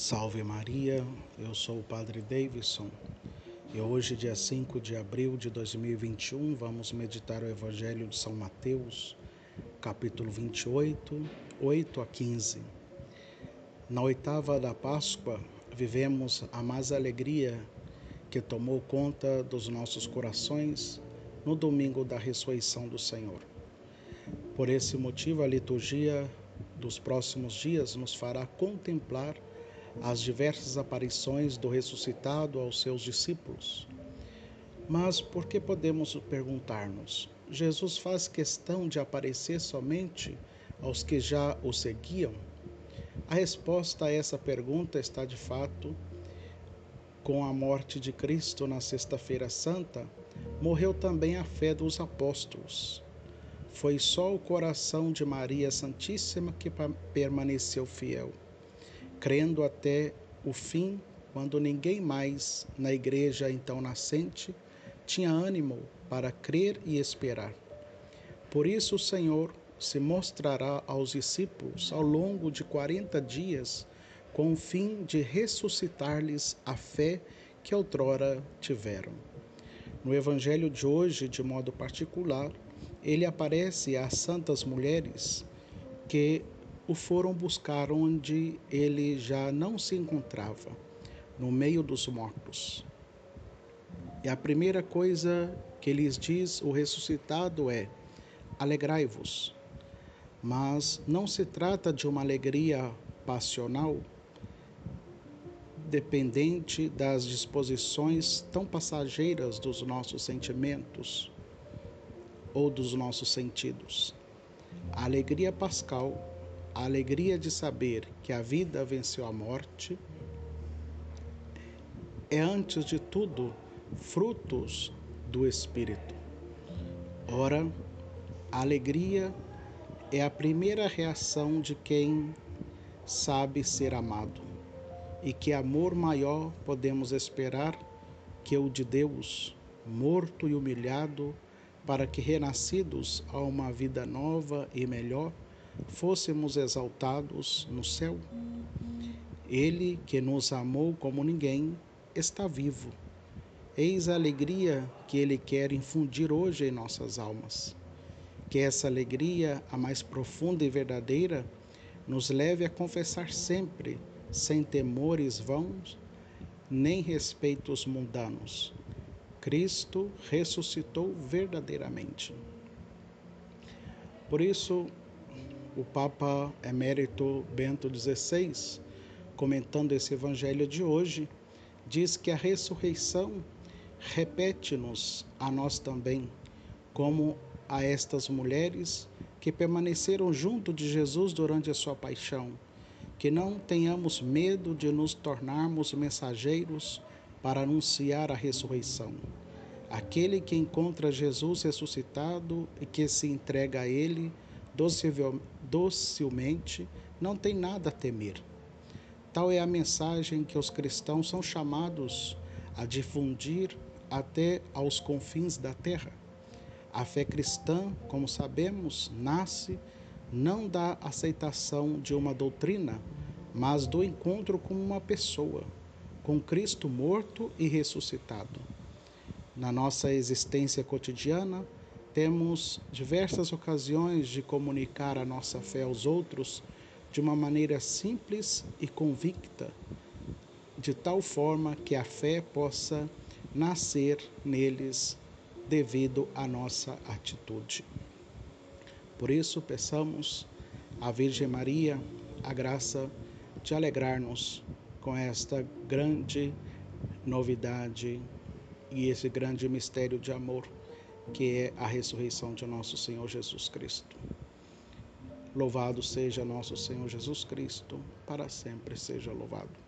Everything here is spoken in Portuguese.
Salve Maria, eu sou o Padre Davidson e hoje, dia 5 de abril de 2021, vamos meditar o Evangelho de São Mateus, capítulo 28, 8 a 15. Na oitava da Páscoa, vivemos a mais alegria que tomou conta dos nossos corações no domingo da ressurreição do Senhor. Por esse motivo, a liturgia dos próximos dias nos fará contemplar as diversas aparições do ressuscitado aos seus discípulos. Mas por que podemos perguntar-nos? Jesus faz questão de aparecer somente aos que já o seguiam? A resposta a essa pergunta está de fato com a morte de Cristo na Sexta-feira Santa, morreu também a fé dos apóstolos. Foi só o coração de Maria Santíssima que permaneceu fiel crendo até o fim, quando ninguém mais na igreja então nascente tinha ânimo para crer e esperar. Por isso o Senhor se mostrará aos discípulos ao longo de quarenta dias, com o fim de ressuscitar-lhes a fé que outrora tiveram. No Evangelho de hoje, de modo particular, ele aparece às santas mulheres que o foram buscar onde ele já não se encontrava, no meio dos mortos. E a primeira coisa que lhes diz o ressuscitado é: alegrai-vos. Mas não se trata de uma alegria passional, dependente das disposições tão passageiras dos nossos sentimentos ou dos nossos sentidos. A alegria pascal a alegria de saber que a vida venceu a morte é, antes de tudo, frutos do Espírito. Ora, a alegria é a primeira reação de quem sabe ser amado. E que amor maior podemos esperar que o de Deus, morto e humilhado, para que renascidos a uma vida nova e melhor, fôssemos exaltados no céu. Ele que nos amou como ninguém está vivo. Eis a alegria que ele quer infundir hoje em nossas almas. Que essa alegria, a mais profunda e verdadeira, nos leve a confessar sempre, sem temores vãos, nem respeitos mundanos. Cristo ressuscitou verdadeiramente. Por isso, o Papa Emérito Bento XVI, comentando esse evangelho de hoje, diz que a ressurreição repete-nos a nós também, como a estas mulheres que permaneceram junto de Jesus durante a sua paixão, que não tenhamos medo de nos tornarmos mensageiros para anunciar a ressurreição. Aquele que encontra Jesus ressuscitado e que se entrega a Ele docilmente, não tem nada a temer. Tal é a mensagem que os cristãos são chamados a difundir até aos confins da terra. A fé cristã, como sabemos, nasce não da aceitação de uma doutrina, mas do encontro com uma pessoa, com Cristo morto e ressuscitado. Na nossa existência cotidiana, temos diversas ocasiões de comunicar a nossa fé aos outros de uma maneira simples e convicta, de tal forma que a fé possa nascer neles devido à nossa atitude. Por isso, peçamos à Virgem Maria a graça de alegrar-nos com esta grande novidade e esse grande mistério de amor que é a ressurreição de nosso Senhor Jesus Cristo. Louvado seja nosso Senhor Jesus Cristo, para sempre seja louvado.